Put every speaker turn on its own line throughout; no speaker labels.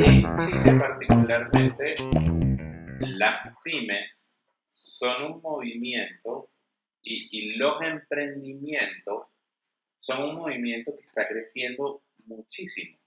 Chile particularmente, las pymes son un movimiento y, y los emprendimientos son un movimiento que está creciendo muchísimo.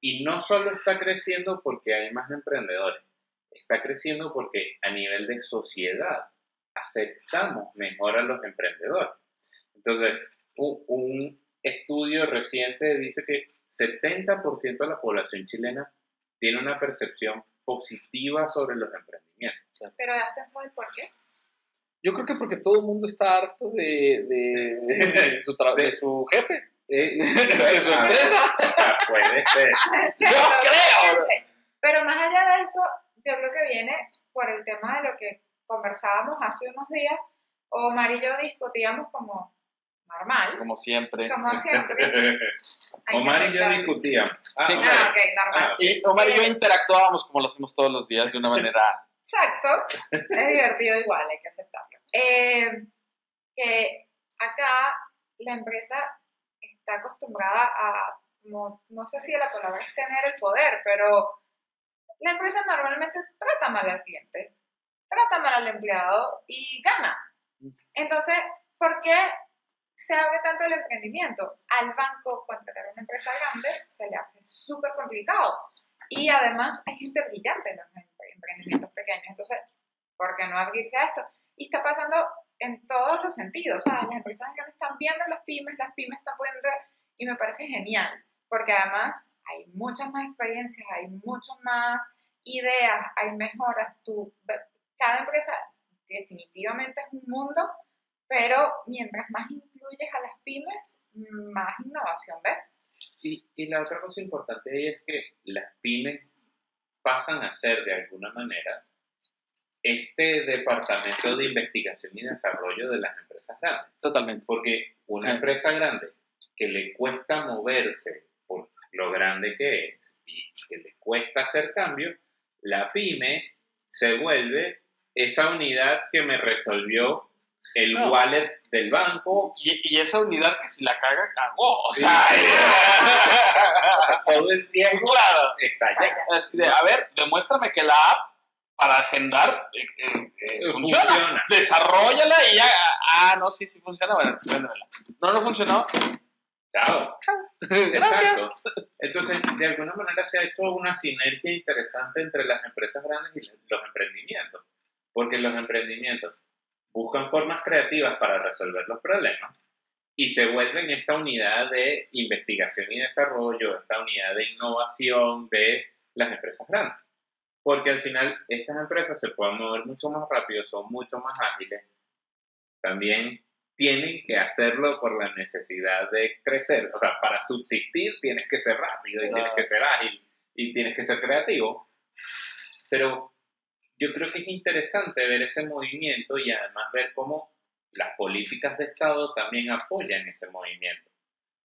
Y no solo está creciendo porque hay más emprendedores, está creciendo porque a nivel de sociedad aceptamos mejor a los emprendedores. Entonces, un estudio reciente dice que 70% de la población chilena tiene una percepción positiva sobre los emprendimientos.
Pero ¿has pensado el por qué?
Yo creo que porque todo el mundo está harto de, de, de su, de su jefe.
Eh,
¿De su empresa?
O sea, puede ser.
Sí,
Yo creo.
Pero más allá de eso, yo creo que viene por el tema de lo que conversábamos hace unos días. Omar y yo discutíamos como normal,
Como siempre.
como siempre.
Omar y yo discutíamos. Ah,
Sí.
Ah, normal.
Ah,
Y Omar y yo interactuábamos como lo hacemos todos los días de una manera.
Exacto, es divertido igual, hay que aceptarlo. Eh, que acá la empresa está acostumbrada a, como, no sé si la palabra es tener el poder, pero la empresa normalmente trata mal al cliente, trata mal al empleado y gana. Entonces, ¿por qué se abre tanto el emprendimiento? Al banco contratar una empresa grande se le hace súper complicado. Y además hay gente brillante en los empre- emprendimientos pequeños. Entonces, ¿por qué no abrirse a esto? Y está pasando en todos los sentidos. ¿sabes? Las empresas grandes están viendo las pymes, las pymes están pudiendo y me parece genial. Porque además hay muchas más experiencias, hay muchas más ideas, hay mejoras. Tú, cada empresa definitivamente es un mundo, pero mientras más incluyes a las pymes, más innovación ves.
Y, y la otra cosa importante ahí es que las pymes pasan a ser de alguna manera este departamento de investigación y desarrollo de las empresas grandes.
Totalmente.
Porque una
Sí.
empresa grande que le cuesta moverse por lo grande que es y que le cuesta hacer cambios, la pyme se vuelve esa unidad que me resolvió el
No.
wallet del banco.
Y, y esa unidad que si la caga, cagó. O
Sí.
sea,
O sea, todo el tiempo
claro.
está allá.
Así de, a ver, demuéstrame que la app para agendar eh, eh, eh, funciona.
Funciona.
Desarrollala y ya. Ah, no, sí, sí funciona. Bueno, véndemela. No, no funcionó.
Chao.
Gracias.
Exacto. Entonces, de alguna manera se ha hecho una sinergia interesante entre las empresas grandes y los emprendimientos. Porque los emprendimientos buscan formas creativas para resolver los problemas y se vuelven esta unidad de investigación y desarrollo, esta unidad de innovación de las empresas grandes. Porque al final estas empresas se pueden mover mucho más rápido, son mucho más ágiles. También tienen que hacerlo por la necesidad de crecer. O sea, para subsistir tienes que ser rápido y tienes que ser ágil y tienes que ser creativo. Pero yo creo que es interesante ver ese movimiento y además ver cómo las políticas de Estado también apoyan ese movimiento.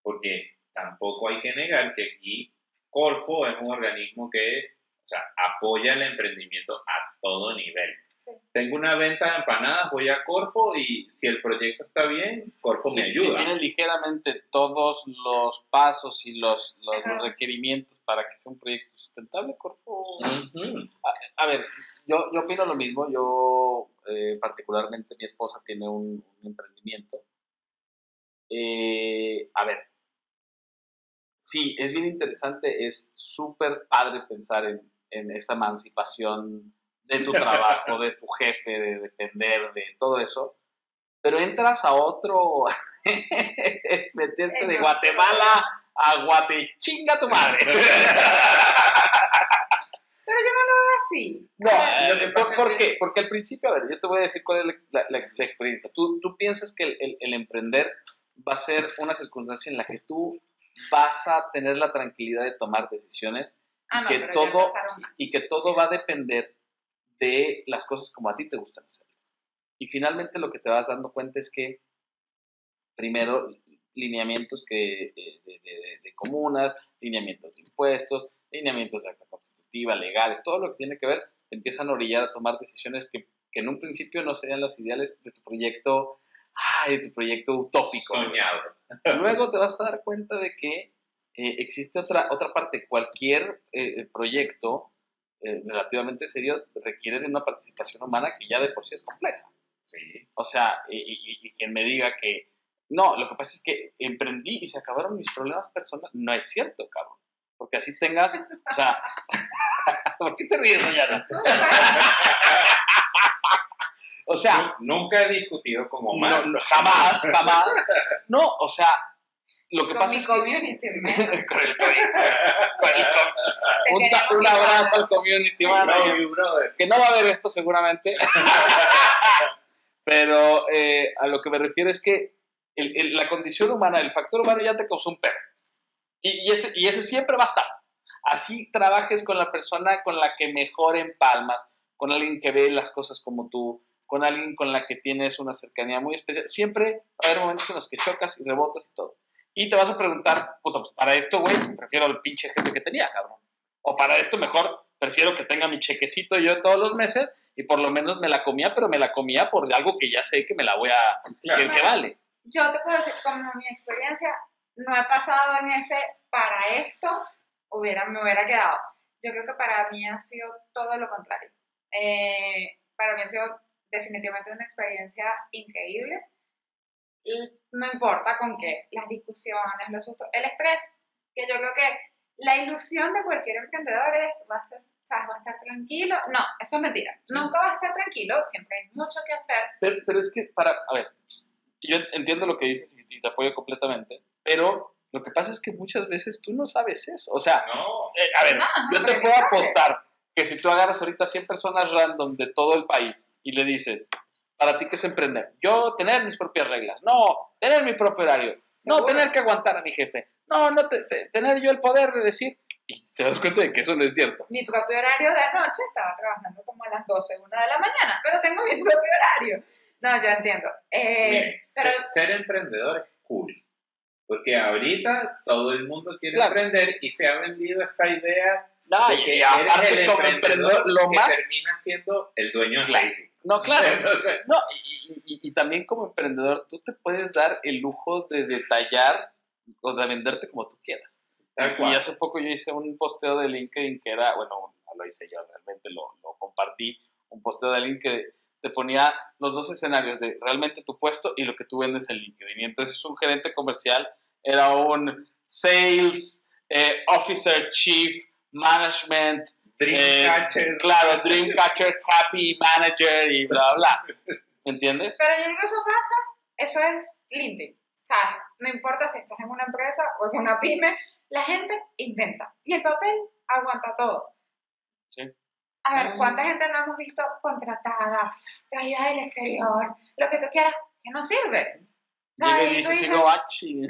Porque tampoco hay que negar que aquí Corfo es un organismo que o sea, apoya el emprendimiento a todo nivel.
Sí.
Tengo una venta de empanadas, voy a Corfo y si el proyecto está bien, Corfo me
Si, si
ayuda.
tiene ligeramente todos los pasos y los, los, los requerimientos para que sea un proyecto sustentable, Corfo.
Ujú.
A ver, yo, yo opino lo mismo. Yo, eh, particularmente, mi esposa tiene un, un emprendimiento. Eh, a ver, sí, es bien interesante, es súper padre pensar en, en esta emancipación de tu trabajo, de tu jefe, de depender, de todo eso. Pero entras a otro, es meterte de Guatemala a Guatechinga tu madre.
Yo no lo veo así.
No,
Eh,
lo que
¿por,
pasa
qué? Porque al principio, a ver, yo te voy a decir cuál es la ex- la, la- la experiencia. Tú, tú piensas que el, el- el emprender va a ser una circunstancia en la que tú vas a tener la tranquilidad de tomar decisiones
ah, no,
que todo, y que todo va a depender de las cosas como a ti te gustan hacerlas. Y finalmente lo que te vas dando cuenta es que, primero, lineamientos que, eh, de, de- de- de comunas, lineamientos de impuestos, lineamientos de acta constitutiva, legales, todo lo que tiene que ver, te empiezan a orillar a tomar decisiones que, que en un principio no serían las ideales de tu proyecto ay, de tu proyecto utópico.
Soñado.
Luego te vas a dar cuenta de que eh, existe otra, otra parte. Cualquier eh, proyecto eh, relativamente serio requiere de una participación humana que ya de por sí es compleja.
Sí.
O sea, y, y- y quien me diga que no, lo que pasa es que emprendí y se acabaron mis problemas personales, no es cierto, cabrón. Porque así tengas, o sea, ¿por qué te ríes, Dayana? O sea,
Nu- Nunca he discutido
no,
Omar.
no, jamás, jamás. No, o sea, lo que
Con
pasa
mi
es que...
community, man.
Con el con el un, sa- abrazo al community manager. Que no va a ver esto seguramente. Pero eh, a lo que me refiero es que el- el- la condición humana, el factor humano ya te causó un perro. Y, y ese, y ese siempre va a estar. Así trabajes con la persona con la que mejor empalmas, con alguien que ve las cosas como tú, con alguien con la que tienes una cercanía muy especial. Siempre va a haber momentos en los que chocas y rebotas y todo. Y te vas a preguntar, puta, pues para esto, güey, prefiero al pinche jefe que tenía, cabrón. O para esto mejor prefiero que tenga mi chequecito yo todos los meses y por lo menos me la comía, pero me la comía por algo que ya sé que me la voy a...
Claro.
que, que vale.
Yo te puedo decir, como mi experiencia, no he pasado en ese para esto, hubiera, me hubiera quedado. Yo creo que para mí ha sido todo lo contrario. Eh, para mí ha sido definitivamente una experiencia increíble. Y no importa con qué, las discusiones, los sustos, el estrés, que yo creo que la ilusión de cualquier emprendedor es, va a, estar tranquilo. No, eso es mentira. Nunca va a estar tranquilo, siempre hay mucho que hacer.
Pero, pero es que, para, a ver, yo entiendo lo que dices y te apoyo completamente, pero lo que pasa es que muchas veces tú no sabes eso. O sea,
No.
eh, a ver,
No,
yo
no,
te puedo apostar que si tú agarras ahorita 100 personas random de todo el país y le dices, para ti qué es emprender, yo tener mis propias reglas, no, tener mi propio horario, no,
Seguro.
tener que aguantar a mi jefe, no, no, te- te- tener yo el poder de decir, y te das cuenta de que eso no es cierto.
mi propio horario de anoche, estaba trabajando como a las 12, 1 de la mañana, pero tengo mi propio horario. No, yo entiendo. Eh,
Miren,
pero
ser, ser emprendedor es cool. Porque ahorita todo el mundo quiere
Claro.
emprender y se ha vendido esta idea
No,
de que
y
eres el
como
emprendedor
lo
que
más...
termina siendo el dueño de
Claro. No, claro. No, y, y- y también como emprendedor, tú te puedes dar el lujo de detallar o de venderte como tú quieras. Y hace poco yo hice un posteo de LinkedIn que era, bueno, no lo hice yo, realmente lo, lo compartí, un posteo de LinkedIn que te ponía los dos escenarios de realmente tu puesto y lo que tú vendes en LinkedIn. Y entonces un gerente comercial era un sales, eh, officer, chief, management, eh,
Dreamcatcher.
claro, Dreamcatcher, happy manager y bla, bla. ¿Me entiendes?
Pero yo creo que eso pasa, eso es LinkedIn. ¿Sabes? No importa si estás en una empresa o en una pyme, la gente inventa. Y el papel aguanta todo.
Sí.
A ver. ¿cuánta gente no hemos visto contratada, traída del exterior, lo que tú quieras, que no sirve?
Llega y
tú
dice, sigo bachi.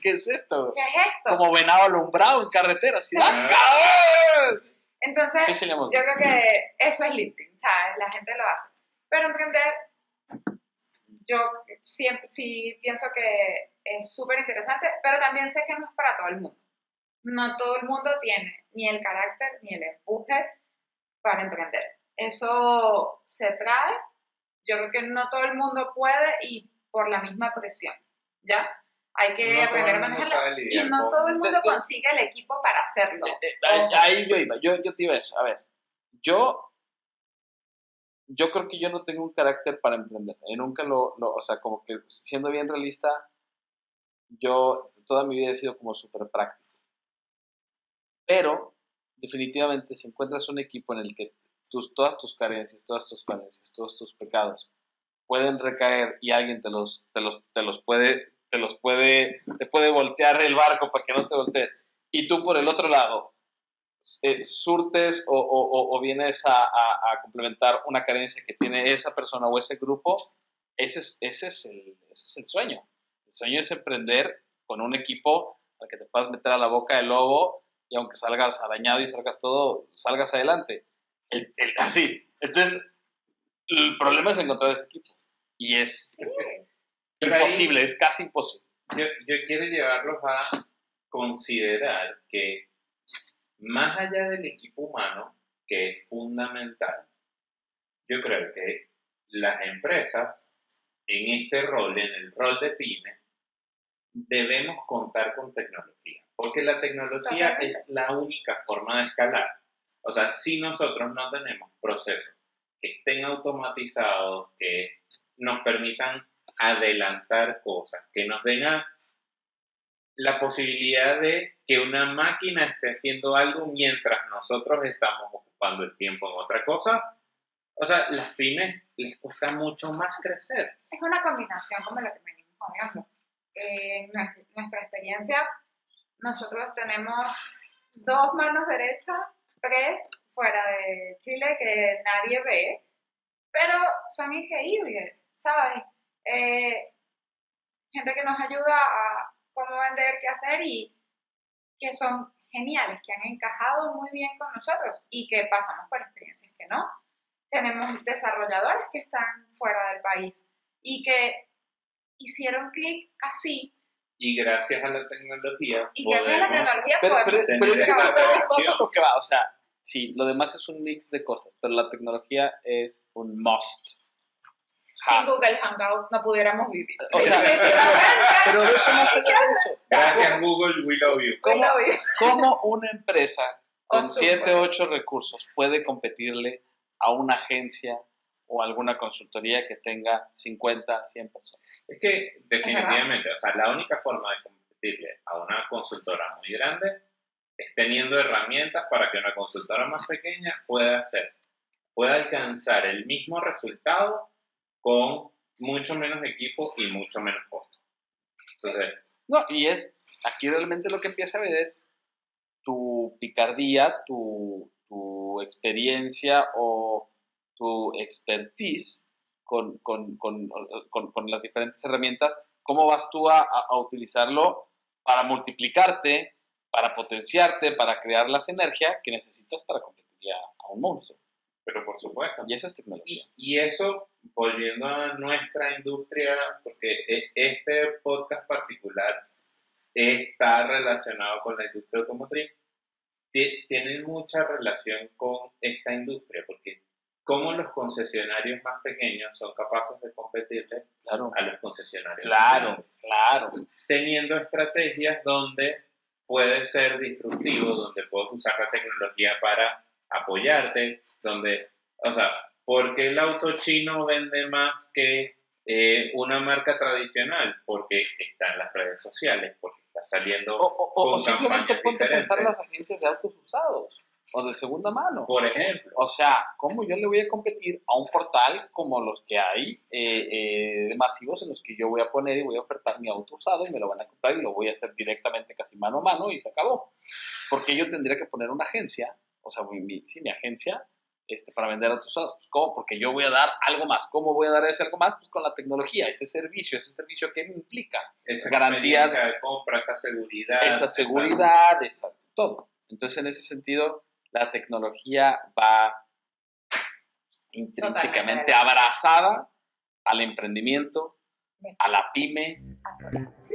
¿Qué es esto?
¿qué es esto?
Como venado alumbrado en carretera. así,
Sí.
¡ah, cabrón!
Entonces,
Sí, sí, le hemos
Yo creo que eso es LinkedIn, ¿sabes? La gente lo hace. Pero emprender, yo siempre sí pienso que es súper interesante, pero también sé que no es para todo el mundo. No todo el mundo tiene ni el carácter ni el empuje para emprender. Eso se trae. Yo creo que no todo el mundo puede y por la misma presión, ¿ya? Hay que
No
aprender a
sabe
Y no
con-
todo el mundo consigue el equipo para hacerlo.
Eh, eh, ahí, ahí yo iba, yo, yo te iba a eso. A ver, yo, yo creo que yo no tengo un carácter para emprender. Y nunca lo, lo- o sea, como que siendo bien realista, yo toda mi vida he sido como súper práctico. Pero, definitivamente, si encuentras un equipo en el que tus, todas tus carencias, todas tus falencias, todos tus pecados pueden recaer y alguien te los, te los, te los puede, te los puede, te puede voltear el barco para que no te voltees. Y tú por el otro lado eh, surtes o, o- vienes a complementar una carencia que tiene esa persona o ese grupo, ese es, ese, es el, ese es el sueño. El sueño es emprender con un equipo al que te puedas meter a la boca del lobo y aunque salgas arañado y salgas todo, salgas adelante. El- el- así. Entonces, el problema es encontrar ese equipo. Y es.
Pero ahí-
imposible, es casi imposible.
yo, yo quiero llevarlos a considerar que más allá del equipo humano, que es fundamental, yo creo que las empresas en este rol, en el rol de pyme, debemos contar con tecnología, porque la tecnología
Totalmente.
es la única forma de escalar. O sea, si nosotros no tenemos procesos que estén automatizados, que nos permitan adelantar cosas, que nos den a- la posibilidad de que una máquina esté haciendo algo mientras nosotros estamos ocupando el tiempo en otra cosa. O sea, las pymes les cuesta mucho más crecer.
Es una combinación como la que venimos hablando. Eh, en nuestra, nuestra experiencia, nosotros tenemos dos manos derechas, tres fuera de Chile que nadie ve, pero son increíbles, ¿sabes? Eh, gente que nos ayuda a cómo vender, qué hacer y que son geniales, que han encajado muy bien con nosotros y que pasamos por experiencias que no. Tenemos desarrolladores que están fuera del país y que hicieron clic así
Y gracias a la tecnología
y gracias a la tecnología
Pero, pero, es- pero es que son varias cosas lo que va. O sea, sí, lo demás es un mix de cosas, pero la tecnología es un must.
sin. Google Hangout no pudiéramos vivir.
O sea, pero allá de eso.
Gracias Google, we love you.
¿Cómo,
Lo vi.
cómo una empresa
O
con
súper.
7, 8 recursos puede competirle a una agencia o alguna consultoría que tenga 50, 100 personas?
Es que definitivamente, o sea, la única forma de competirle a una consultora muy grande es teniendo herramientas para que una consultora más pequeña pueda hacer, pueda alcanzar el mismo resultado con mucho menos equipo y mucho menos costo. Entonces,
No, y es, aquí realmente lo que empieza a ver es tu picardía, tu, tu experiencia o tu expertise con, con, con, con- las diferentes herramientas, cómo vas tú a, a- utilizarlo para multiplicarte, para potenciarte, para crear la sinergia que necesitas para competir a, a un monstruo.
pero por supuesto.
Y eso es tecnología.
Y, y eso, volviendo a nuestra industria, porque e- este podcast particular está relacionado con la industria automotriz, ti- tiene mucha relación con esta industria, porque cómo los concesionarios más pequeños son capaces de competirle
Claro,
a los concesionarios
claro, claro.
teniendo estrategias donde puedes ser disruptivo, donde puedes usar la tecnología para apoyarte, donde, o sea, ¿por qué el auto chino vende más que eh, una marca tradicional? Porque está en las redes sociales, porque está saliendo,
O, o- o
con
simplemente
campañas
ponte a pensar las agencias de autos usados o de segunda mano.
por ejemplo.
O sea, ¿cómo yo le voy a competir a un portal como los que hay eh, eh, masivos en los que yo voy a poner y voy a ofertar mi auto usado y me lo van a comprar y lo voy a hacer directamente casi mano a mano y se acabó? Porque yo tendría que poner una agencia, o sea, mi, sí, mi agencia, este, para vender autos usados. Pues, ¿Cómo? Porque yo voy a dar algo más. ¿Cómo voy a dar ese algo más? Pues con la tecnología, ese servicio, ese servicio que me implica.
Esa
garantías-
de compra, esa seguridad.
esa seguridad, esa, todo. Entonces, en ese sentido, la tecnología va intrínsecamente
Totalmente.
abrazada al emprendimiento, a la pyme.
Sí.